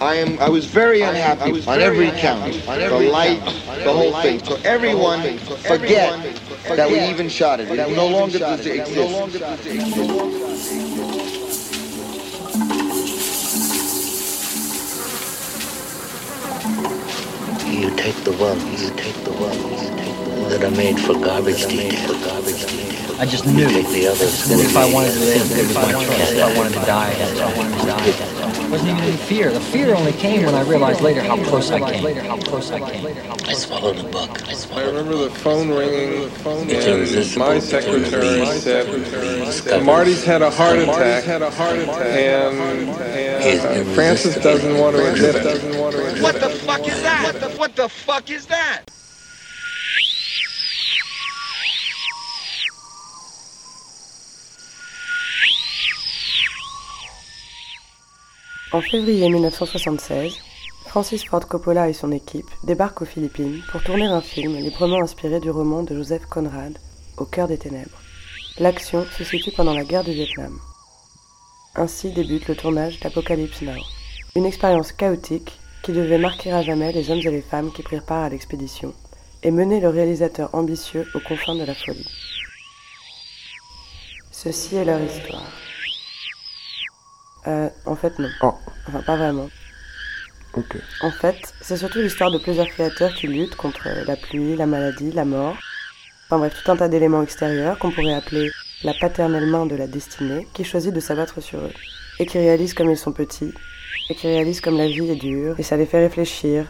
I am. I was very unhappy on every count. On the light, the whole thing. So everyone forget that we even shot it. It no longer does it exist. You take the ones, you take the ones, you take that are made for garbage detail, for garbage detail. I just knew. take the others. If I wanted to live, it was my choice. If I wanted to die, that's I wanted to die. It wasn't even any fear. The fear only came when I realized later how close I came. Later how close I came. I swallowed a book. I I swallowed a remember the phone ringing, It's and irresistible. my It's secretary said, "Marty's had a heart attack, had a heart attack, and, He's and uh, Francis doesn't want to admit it. Doesn't want to admit What the fuck is that? What the, what the fuck is that? En février 1976, Francis Ford Coppola et son équipe débarquent aux Philippines pour tourner un film librement inspiré du roman de Joseph Conrad, Au cœur des ténèbres. L'action se situe pendant la guerre du Vietnam. Ainsi débute le tournage d'Apocalypse Now, une expérience chaotique qui devait marquer à jamais les hommes et les femmes qui prirent part à l'expédition et mener le réalisateur ambitieux aux confins de la folie. Ceci est leur histoire. Euh, en fait non. Oh, Enfin, pas vraiment. ok. En fait, c'est surtout l'histoire de plusieurs créateurs qui luttent contre la pluie, la maladie, la mort. Enfin bref, tout un tas d'éléments extérieurs qu'on pourrait appeler la paternelle main de la destinée qui choisit de s'abattre sur eux. Et qui réalisent comme ils sont petits, et qui réalisent comme la vie est dure, et ça les fait réfléchir.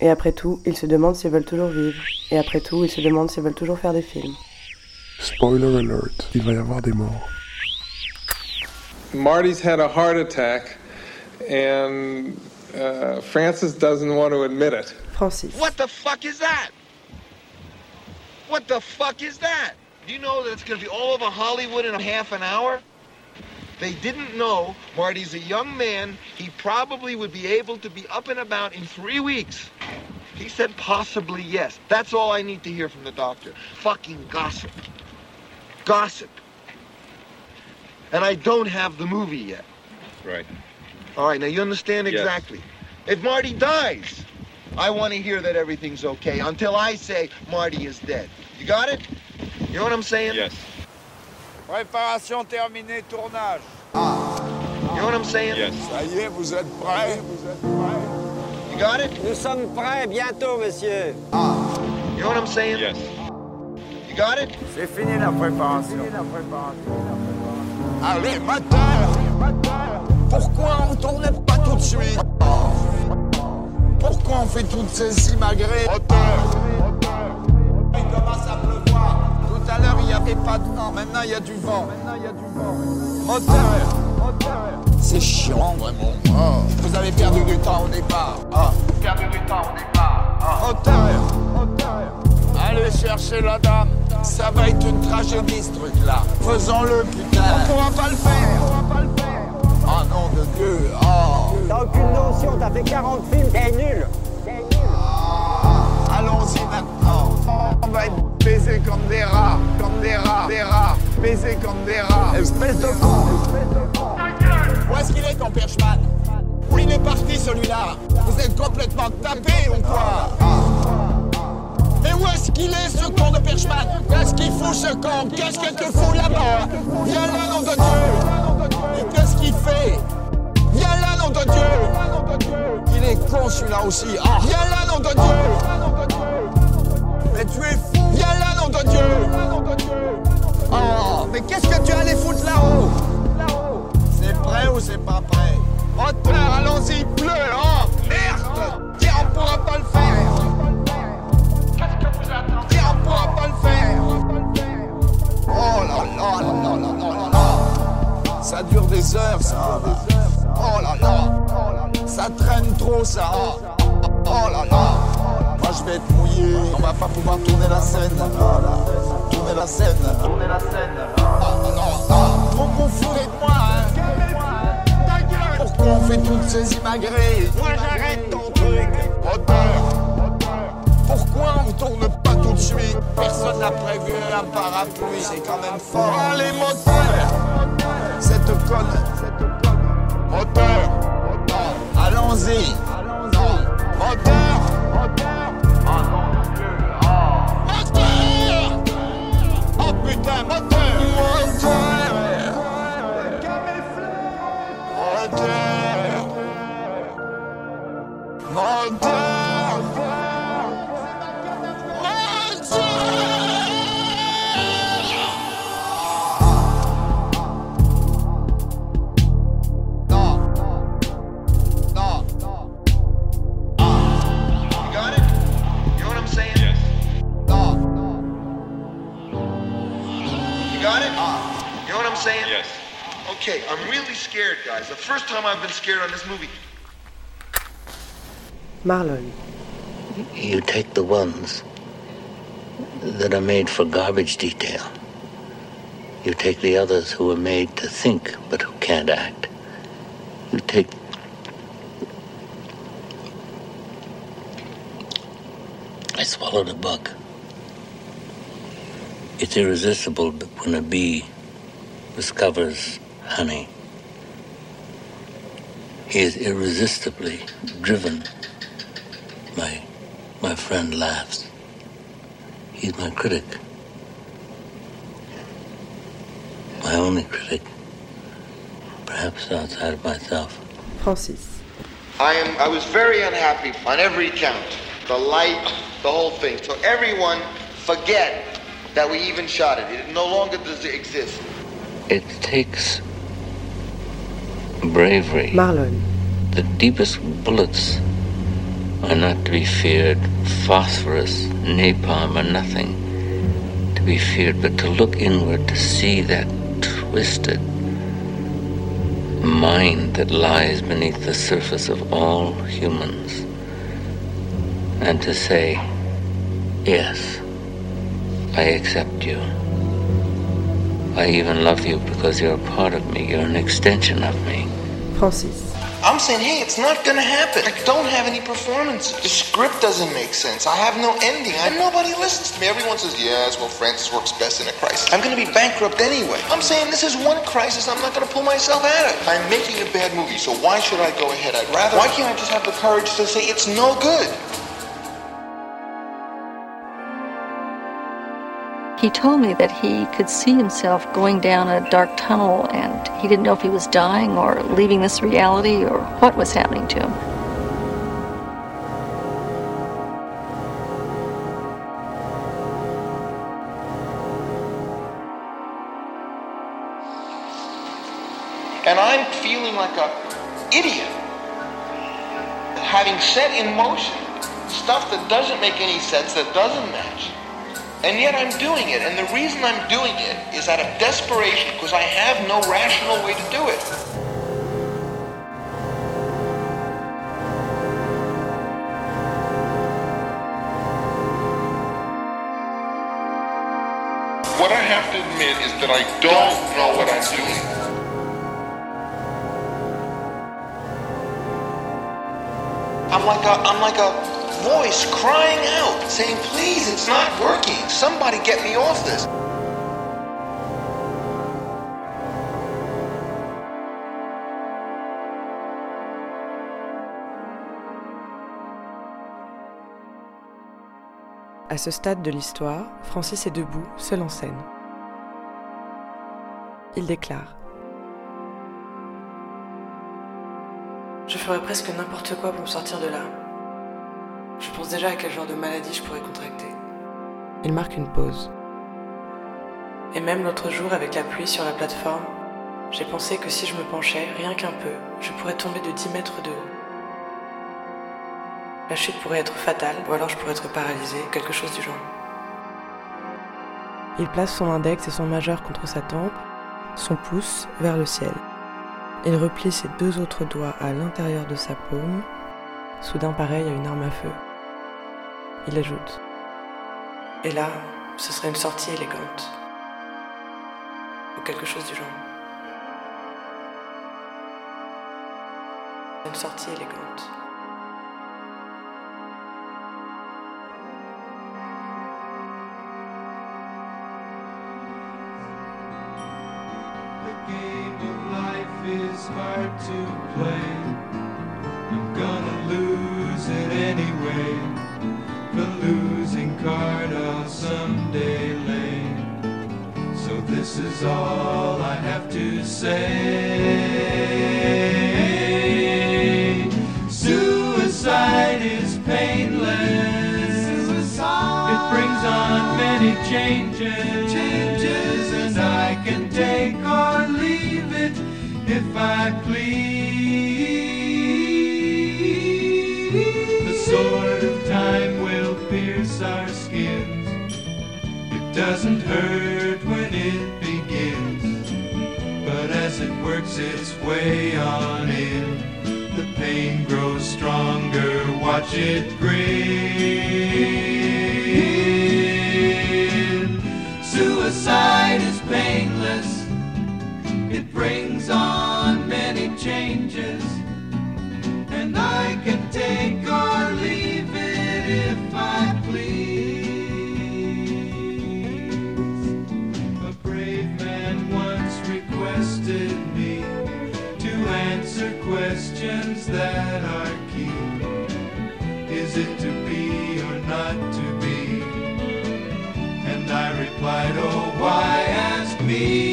Et après tout, ils se demandent s'ils veulent toujours vivre. Et après tout, ils se demandent s'ils veulent toujours faire des films. Spoiler alert, il va y avoir des morts. Marty's had a heart attack, and uh, Francis doesn't want to admit it. Francis. What the fuck is that? What the fuck is that? Do you know that it's going to be all over Hollywood in a half an hour? They didn't know Marty's a young man. He probably would be able to be up and about in three weeks. He said possibly yes. That's all I need to hear from the doctor. Fucking gossip. Gossip. And I don't have the movie yet. Right. All right, now you understand Yes. exactly. If Marty dies, I want to hear that everything's okay until I say Marty is dead. You got it? You know what I'm saying? Yes. Préparation terminée, tournage. Ah. You know what I'm saying? Yes. Ça y est, vous êtes prêts You got it? Nous sommes prêts bientôt, monsieur. Ah. You know what I'm saying? Yes. You got it? C'est fini la préparation. Allez, moteur Pourquoi on tourne pas tout de suite? Pourquoi on fait toutes ces imagrées Moteur Il commence à pleuvoir. Tout à l'heure, il n'y avait pas de vent. Maintenant, il y a du vent. Moteur C'est chiant, vraiment. Oh, Vous avez perdu du temps au départ. Ah. Perdu du temps au départ. Ah. Moteur Allez chercher la dame. Ça va être une tragédie, ce truc-là. Faisons-le, putain. On pourra pas le faire. Oh nom de Dieu. Oh. T'as aucune notion, t'as fait 40 films, t'es nul. Allons-y maintenant. On va être baisés comme des rats, comme des rats, des rats, baisés comme des rats. Espèce de con. Où est-ce qu'il est ton Perchman Où il est parti celui-là? Vous êtes complètement tapé ou quoi? Mais où est-ce qu'il est ce con de Perchman? Qu'est-ce qu'il fout ce con Qu'est-ce que tu fous là-bas? Viens là, nom de Dieu. Et qu'est-ce qu'il fait? Viens là, nom de Dieu. Il est con celui-là aussi. Ah. Viens là, nom de Dieu. Mais tu es fou. Viens là, nom de Dieu. Oh, mais qu'est-ce que tu allais foutre là-haut? C'est prêt ou c'est pas prêt? Moteur, allons-y, il des heures, ça Oh là là Ça traîne trop, ça Oh là là. Moi, je vais être mouillé. On va pas pouvoir tourner la scène. Tourner la scène. Tourner la scène. Oh non, non. Trop moi, hein. Pourquoi on fait toutes ces imagrées Moi, j'arrête ton truc. Moteur pourquoi on tourne pas tout de suite? Personne n'a prévu un parapluie, c'est quand même fort. Allez, moteur Cette conne, cette conne. Moteur, moteur, allons-y. Moteur, moteur. Ah non, Dieu. Moteur Oh putain, moteur Moteur Moteur Moteur time I've been scared on this movie. Marlon. You take the ones that are made for garbage detail. You take the others who are made to think but who can't act. You take. I swallowed a bug. It's irresistible when a bee discovers honey. He is irresistibly driven my my friend laughs. He's my critic. My only critic. Perhaps outside of myself. Francis. I am. I was very unhappy on every count. The light, the whole thing. So everyone, forget that we even shot it. It no longer does it exist. It takes bravery. Marlon. The deepest bullets are not to be feared. Phosphorus, napalm are nothing to be feared, but to look inward to see that twisted mind that lies beneath the surface of all humans, and to say, Yes, I accept you. I even love you because you're a part of me, you're an extension of me. Francis. I'm saying, hey, it's not gonna happen. I don't have any performances. The script doesn't make sense. I have no ending. I, nobody listens to me. Everyone says, yes, well, Francis works best in a crisis. I'm gonna be bankrupt anyway. I'm saying this is one crisis I'm not gonna pull myself out of. I'm making a bad movie, so why should I go ahead? I'd rather. Why can't I just have the courage to say it's no good? He told me that he could see himself going down a dark tunnel and he didn't know if he was dying or leaving this reality or what was happening to him. And I'm feeling like a idiot. Having set in motion stuff that doesn't make any sense, that doesn't match. And yet I'm doing it. And the reason I'm doing it is out of desperation because I have no rational way to do it. What I have to admit is that I don't know what I'm doing. I'm like a I'm like a voice crying out, saying, please, it's not working. Somebody get me off this. À ce stade de l'histoire, Francis est debout, seul en scène. Il déclare Je ferais presque n'importe quoi pour me sortir de là. Je pense déjà à quel genre de maladie je pourrais contracter. Il marque une pause. Et même l'autre jour, avec la pluie sur la plateforme, j'ai pensé que si je me penchais, rien qu'un peu, je pourrais tomber de 10 mètres de haut. La chute pourrait être fatale, ou alors je pourrais être paralysé, quelque chose du genre. Il place son index et son majeur contre sa tempe, son pouce vers le ciel. Il replie ses deux autres doigts à l'intérieur de sa paume, soudain pareil à une arme à feu. Il ajoute Et là, ce serait une sortie élégante. Ou quelque chose du genre. Une sortie élégante. All I have to say. Suicide is painless. It brings on many changes. Changes, and I can take or leave it if I please. The sword of time will pierce our skins. It doesn't hurt it its way on in, the pain grows stronger. Watch it grin. Suicide is painless. It brings on many changes, and I can take or leave it if Replied, Oh, why ask me?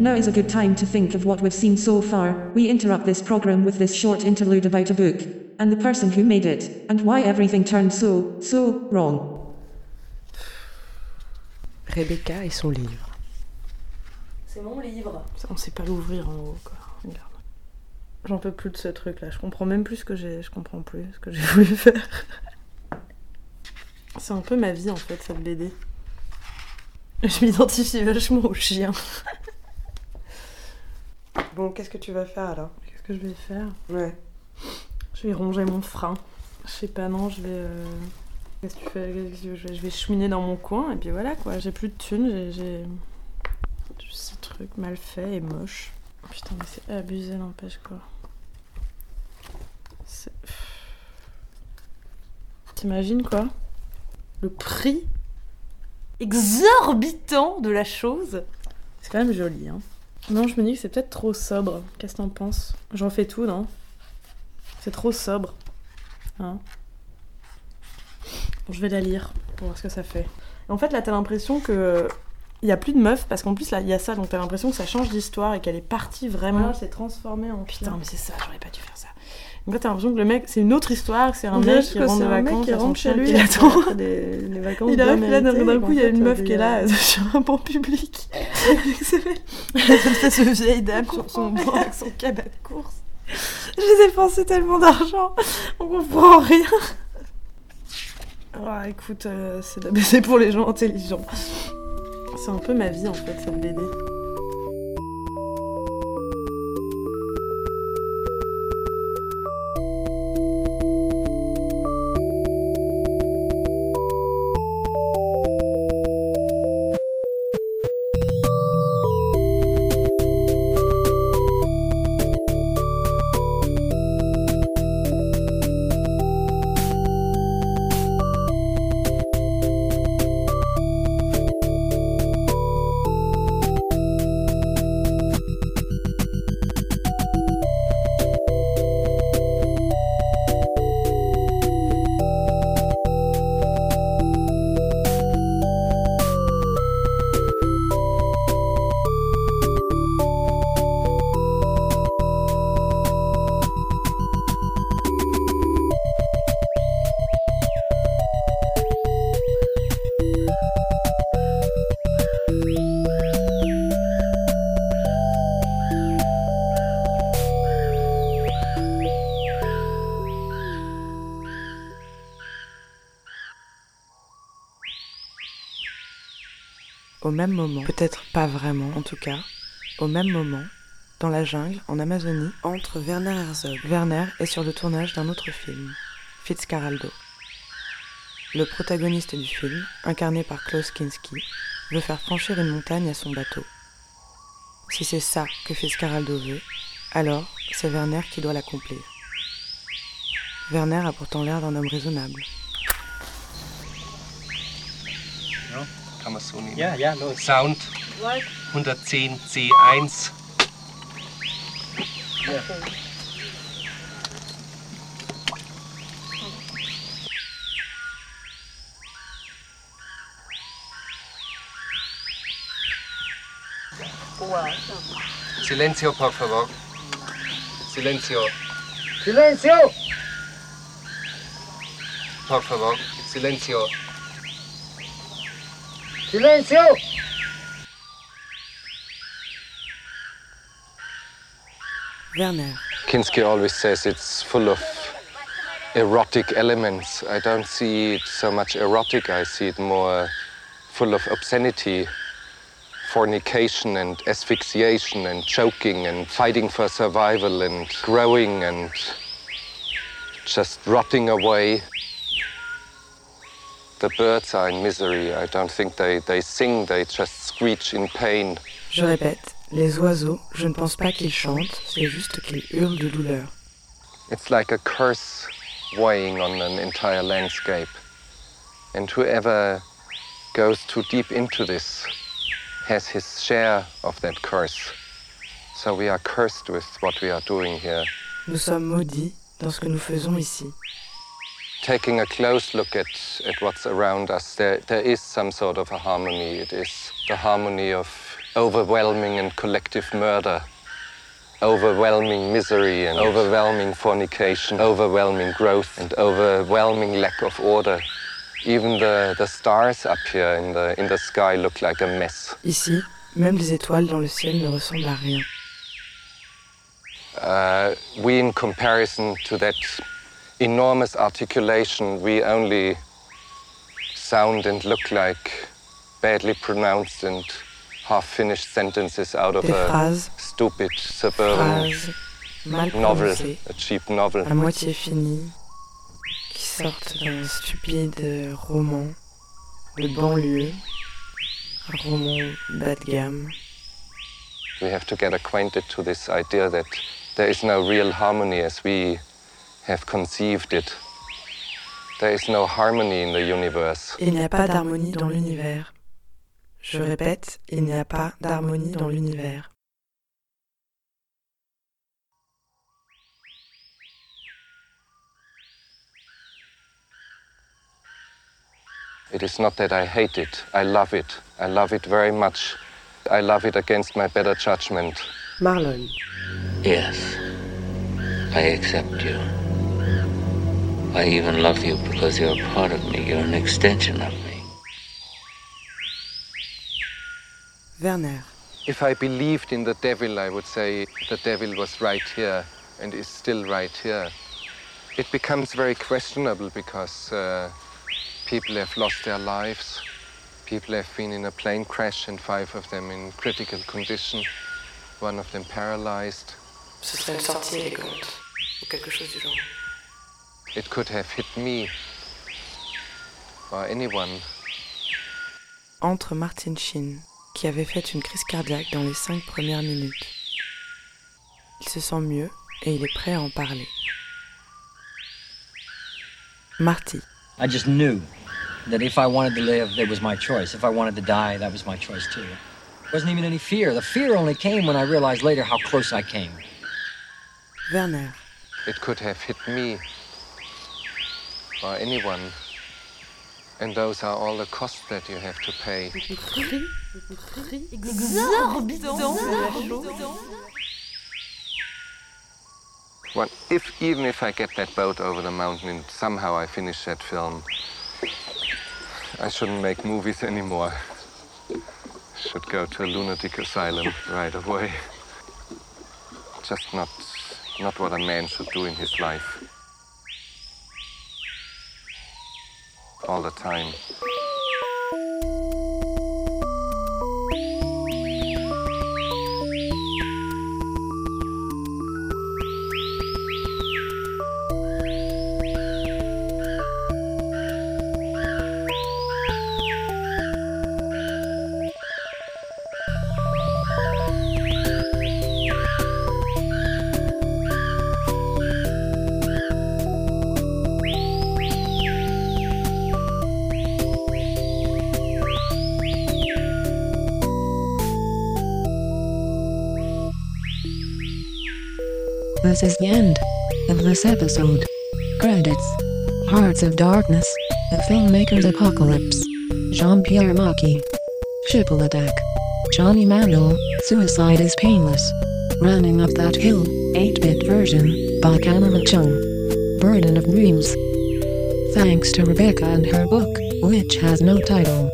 Now is a good time to think of what we've seen so far. We interrupt this program with this short interlude about a book, and the person who made it, and why everything turned so, so wrong. Rebecca et son livre. C'est mon livre. Ça, on sait pas l'ouvrir en haut, quoi. Regarde. J'en peux plus de ce truc-là. Je comprends même plus ce que j'ai. Je comprends plus ce que j'ai voulu faire. C'est un peu ma vie en fait, cette BD. Je m'identifie vachement au chien. Bon, qu'est-ce que tu vas faire alors? Qu'est-ce que je vais faire? Ouais. Je vais ronger mon frein. Je sais pas, non, je vais. euh, Qu'est-ce que tu fais? Je vais- je vais cheminer dans mon coin et puis voilà quoi. J'ai plus de thunes, j'ai- Ces trucs mal faits et moches. Putain, mais c'est abusé, n'empêche quoi. C'est- T'imagines quoi? Le prix exorbitant de la chose. C'est quand même joli, hein. Non, je me dis que c'est peut-être trop sobre. Qu'est-ce que t'en penses? J'en fais tout, non? C'est trop sobre. Hein? Bon, je vais la lire pour voir ce que ça fait. En fait, là, t'as l'impression que. Il y a plus de meufs parce qu'en plus là il y a ça donc t'as l'impression que ça change d'histoire et qu'elle est partie vraiment. Voilà, c'est transformé en Putain mais c'est ça j'aurais pas dû faire ça. Donc là t'as l'impression que le mec c'est une autre histoire c'est un mec qui rentre de mec vacances qui rentre chez lui après des, des vacances Il arrive là d'un coup il y a une fait, meuf qui est il là sur un banc public. cette espèce de vieille dame sur son banc avec son cabas de course. J'ai dépensé tellement d'argent, on comprend rien. Ah, écoute, euh, c'est de- c'est pour les gens intelligents. C'est un peu ma vie en fait, cette BD. Au même moment, peut-être pas vraiment en tout cas, au même moment, dans la jungle, en Amazonie, entre Werner Herzog. Werner est sur le tournage d'un autre film, Fitzcarraldo. Le protagoniste du film, incarné par Klaus Kinski, veut faire franchir une montagne à son bateau. Si c'est ça que Fitzcarraldo veut, alors c'est Werner qui doit l'accomplir. Werner a pourtant l'air d'un homme raisonnable. Kann man so nehmen. Ja, ja, los. Sound 110 C1. Ja. Silencio, por favor. Silencio. Silencio! Por favor. Silencio. Silencio! Werner. Kinski always says it's full of erotic elements. I don't see it so much erotic, I see it more full of obscenity, fornication and asphyxiation and choking and fighting for survival and growing and just rotting away. The birds are in misery. I don't think they, they sing, they just screech in pain. Je répète, les oiseaux, je ne pense pas qu'ils chantent, c'est juste qu'ils hurlent de douleur. It's like a curse weighing on an entire landscape. And whoever goes too deep into this has his share of that curse. So we are cursed with what we are doing here. Nous sommes maudits dans ce que nous faisons ici. Taking a close look at, at what's around us, there, there is some sort of a harmony. It is the harmony of overwhelming and collective murder, overwhelming misery and overwhelming fornication, overwhelming growth and overwhelming lack of order. Even the, the stars up here in the, in the sky look like a mess. Ici, même les étoiles dans le ciel ne ressemblent à rien. Uh, we, in comparison to that enormous articulation, we only sound and look like badly pronounced and half-finished sentences out of a phrases, stupid suburban novel, a cheap novel. à moitié finies, qui sortent d'un stupide roman. De banlieue, un roman bas de gamme. We have to get acquainted to this idea that there is no real harmony as we have conceived it. There is no harmony in the universe. Il n'y a pas d'harmonie dans l'univers. Je répète, il n'y a pas d'harmonie dans l'univers. It is not that I hate it. I love it. I love it very much. I love it against my better judgment. Marlon. Yes, I accept you. I even love you because you're a part of me. You're an extension of me. Werner. If I believed in the devil, I would say the devil was right here and is still right here. It becomes very questionable because uh, people have lost their lives. People have been in a plane crash and five of them in critical condition. One of them paralyzed. Ce serait une sortie élégante, ou quelque chose du genre. It could have hit me or anyone. Entre Martin Sheen, qui avait fait une crise cardiaque dans les cinq premières minutes. Il se sent mieux et il est prêt à en parler. Marty. I just knew that if I wanted to live, it was my choice. If I wanted to die, that was my choice too. Wasn't even any fear. The fear only came when I realized later how close I came. Werner. It could have hit me or anyone. And those are all the costs that you have to pay. Well, if even if I get that boat over the mountain and somehow I finish that film, I shouldn't make movies anymore. Should go to a lunatic asylum right away. Just not not what a man should do in his life. All the time. This is the end of this episode. Credits Hearts of Darkness, The Filmmaker's Apocalypse, Jean Pierre Maki, Attack, Johnny Mandel, Suicide is Painless, Running Up That Hill, 8 bit version, by Kanama Chung, Burden of Dreams. Thanks to Rebecca and her book, which has no title.